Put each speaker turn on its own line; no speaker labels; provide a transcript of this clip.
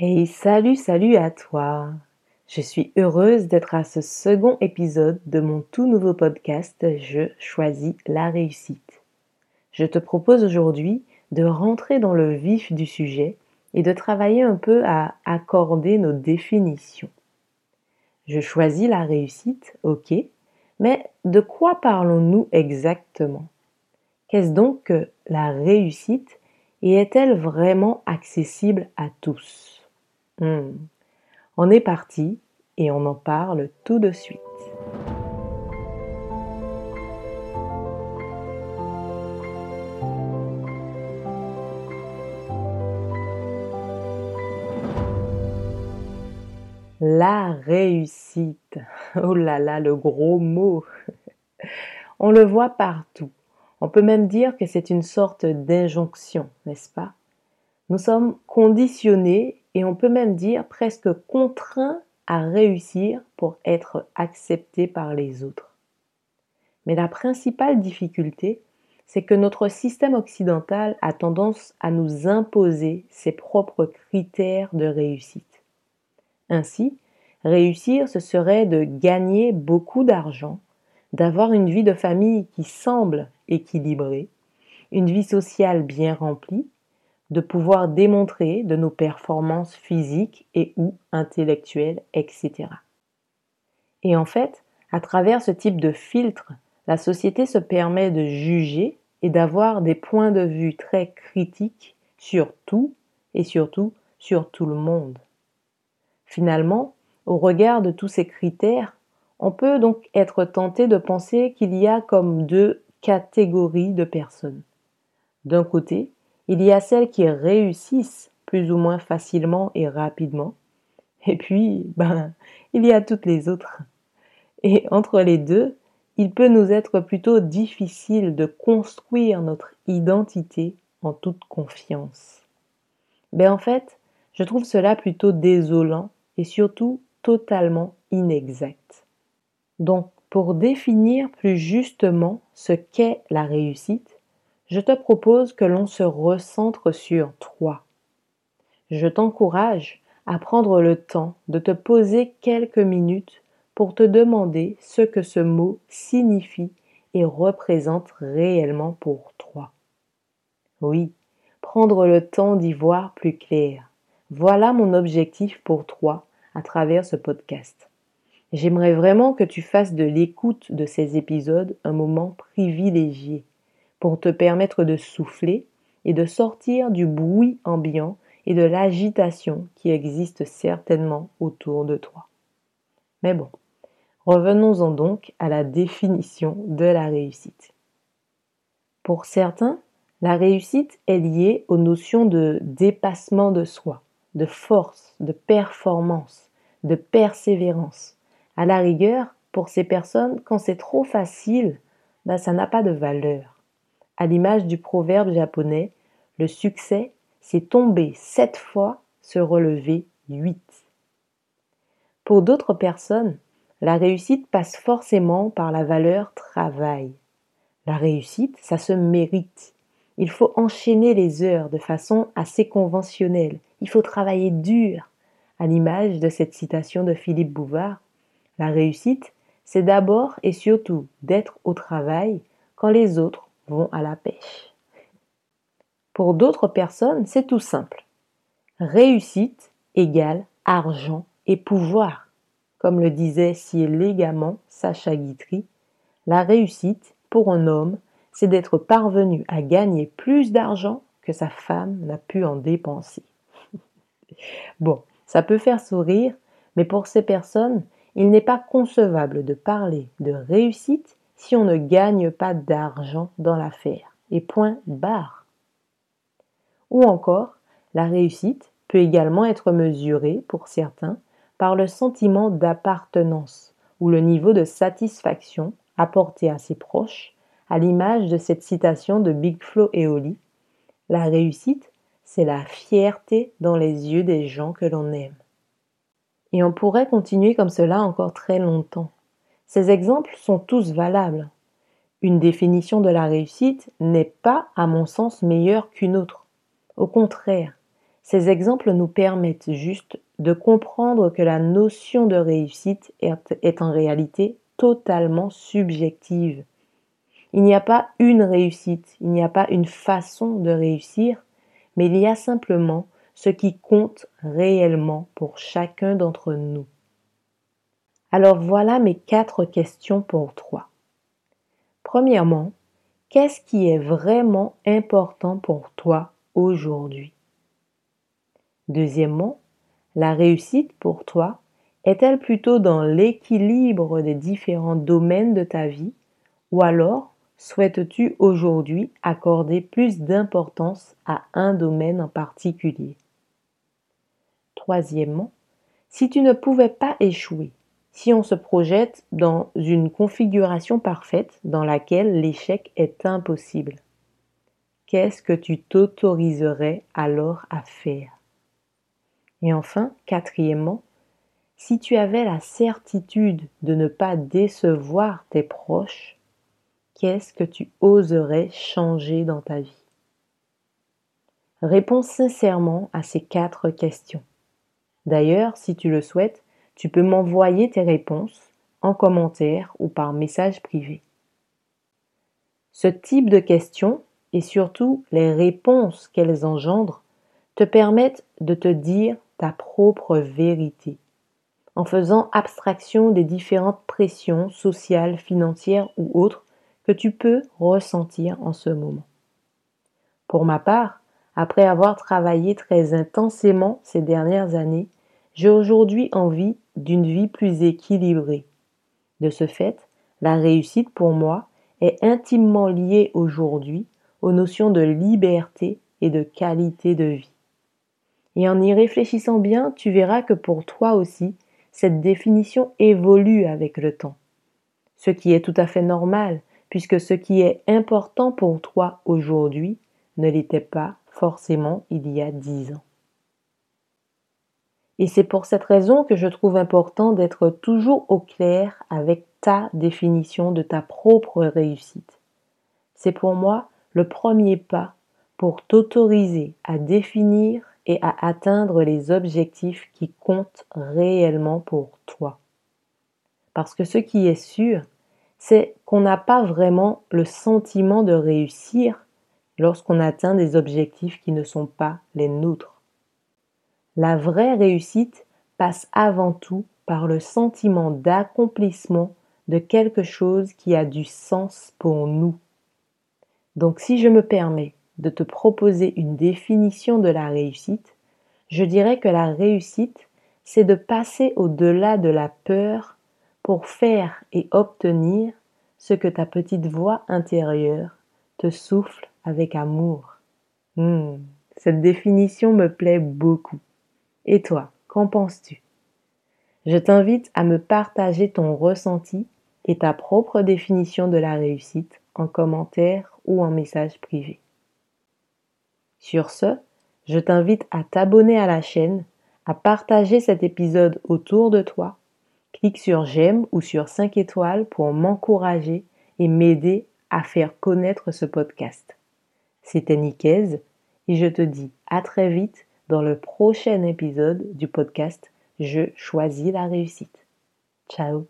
Hey, salut, salut à toi. Je suis heureuse d'être à ce second épisode de mon tout nouveau podcast Je choisis la réussite. Je te propose aujourd'hui de rentrer dans le vif du sujet et de travailler un peu à accorder nos définitions. Je choisis la réussite, ok, mais de quoi parlons-nous exactement? Qu'est-ce donc que la réussite et est-elle vraiment accessible à tous? Hmm. On est parti et on en parle tout de suite. La réussite. Oh là là, le gros mot. On le voit partout. On peut même dire que c'est une sorte d'injonction, n'est-ce pas? Nous sommes conditionnés et on peut même dire presque contraints à réussir pour être acceptés par les autres. Mais la principale difficulté, c'est que notre système occidental a tendance à nous imposer ses propres critères de réussite. Ainsi, réussir, ce serait de gagner beaucoup d'argent, d'avoir une vie de famille qui semble équilibrée, une vie sociale bien remplie, de pouvoir démontrer de nos performances physiques et ou intellectuelles, etc. Et en fait, à travers ce type de filtre, la société se permet de juger et d'avoir des points de vue très critiques sur tout et surtout sur tout le monde. Finalement, au regard de tous ces critères, on peut donc être tenté de penser qu'il y a comme deux catégories de personnes. D'un côté, il y a celles qui réussissent plus ou moins facilement et rapidement, et puis, ben, il y a toutes les autres. Et entre les deux, il peut nous être plutôt difficile de construire notre identité en toute confiance. Mais en fait, je trouve cela plutôt désolant et surtout totalement inexact. Donc, pour définir plus justement ce qu'est la réussite, je te propose que l'on se recentre sur toi. Je t'encourage à prendre le temps de te poser quelques minutes pour te demander ce que ce mot signifie et représente réellement pour toi. Oui, prendre le temps d'y voir plus clair. Voilà mon objectif pour toi à travers ce podcast. J'aimerais vraiment que tu fasses de l'écoute de ces épisodes un moment privilégié pour te permettre de souffler et de sortir du bruit ambiant et de l'agitation qui existe certainement autour de toi. Mais bon, revenons-en donc à la définition de la réussite. Pour certains, la réussite est liée aux notions de dépassement de soi, de force, de performance, de persévérance. À la rigueur, pour ces personnes, quand c'est trop facile, ben, ça n'a pas de valeur. À l'image du proverbe japonais, le succès, c'est tomber sept fois, se relever huit. Pour d'autres personnes, la réussite passe forcément par la valeur travail. La réussite, ça se mérite. Il faut enchaîner les heures de façon assez conventionnelle. Il faut travailler dur, à l'image de cette citation de Philippe Bouvard, la réussite, c'est d'abord et surtout d'être au travail quand les autres vont à la pêche. Pour d'autres personnes, c'est tout simple. Réussite égale argent et pouvoir. Comme le disait si élégamment Sacha Guitry, la réussite, pour un homme, c'est d'être parvenu à gagner plus d'argent que sa femme n'a pu en dépenser. bon, ça peut faire sourire, mais pour ces personnes, il n'est pas concevable de parler de réussite si on ne gagne pas d'argent dans l'affaire. Et point barre. Ou encore, la réussite peut également être mesurée, pour certains, par le sentiment d'appartenance ou le niveau de satisfaction apporté à ses proches, à l'image de cette citation de Big Flo et Oli. La réussite, c'est la fierté dans les yeux des gens que l'on aime. Et on pourrait continuer comme cela encore très longtemps. Ces exemples sont tous valables. Une définition de la réussite n'est pas, à mon sens, meilleure qu'une autre. Au contraire, Ces exemples nous permettent juste de comprendre que la notion de réussite est, en réalité totalement subjective. Il n'y a pas une réussite, il n'y a pas une façon de réussir, mais il y a simplement ce qui compte réellement pour chacun d'entre nous. Alors voilà mes quatre questions pour toi. Premièrement, qu'est-ce qui est vraiment important pour toi aujourd'hui? Deuxièmement, la réussite pour toi est-elle plutôt dans l'équilibre des différents domaines de ta vie ou alors souhaites-tu aujourd'hui accorder plus d'importance à un domaine en particulier? Troisièmement, si tu ne pouvais pas échouer, si on se projette dans une configuration parfaite dans laquelle l'échec est impossible, qu'est-ce que tu t'autoriserais alors à faire? Et enfin, quatrièmement, si tu avais la certitude de ne pas décevoir tes proches, qu'est-ce que tu oserais changer dans ta vie? Réponds sincèrement à ces quatre questions. D'ailleurs, si tu le souhaites, tu peux m'envoyer tes réponses en commentaire ou par message privé. Ce type de questions et surtout les réponses qu'elles engendrent te permettent de te dire ta propre vérité, en faisant abstraction des différentes pressions sociales, financières ou autres que tu peux ressentir en ce moment. Pour ma part, après avoir travaillé très intensément ces dernières années, j'ai aujourd'hui envie d'une vie plus équilibrée. De ce fait, la réussite pour moi est intimement liée aujourd'hui aux notions de liberté et de qualité de vie. Et en y réfléchissant bien, tu verras que pour toi aussi, cette définition évolue avec le temps. Ce qui est tout à fait normal, puisque ce qui est important pour toi aujourd'hui ne l'était pas forcément il y a dix ans. Et c'est pour cette raison que je trouve important d'être toujours au clair avec ta définition de ta propre réussite. C'est pour moi le premier pas pour t'autoriser à définir et à atteindre les objectifs qui comptent réellement pour toi. Parce que ce qui est sûr, c'est qu'on n'a pas vraiment le sentiment de réussir lorsqu'on atteint des objectifs qui ne sont pas les nôtres. La vraie réussite passe avant tout par le sentiment d'accomplissement de quelque chose qui a du sens pour nous. Donc si je me permets de te proposer une définition de la réussite, je dirais que la réussite, c'est de passer au-delà de la peur pour faire et obtenir ce que ta petite voix intérieure te souffle avec amour. Hmm, cette définition me plaît beaucoup. Et toi, qu'en penses-tu? Je t'invite à me partager ton ressenti et ta propre définition de la réussite en commentaire ou en message privé. Sur ce, je t'invite à t'abonner à la chaîne, à partager cet épisode autour de toi. Clique sur j'aime ou sur 5 étoiles pour m'encourager et m'aider à faire connaître ce podcast. C'était Nicaise et je te dis à très vite dans le prochain épisode du podcast Je choisis la réussite. Ciao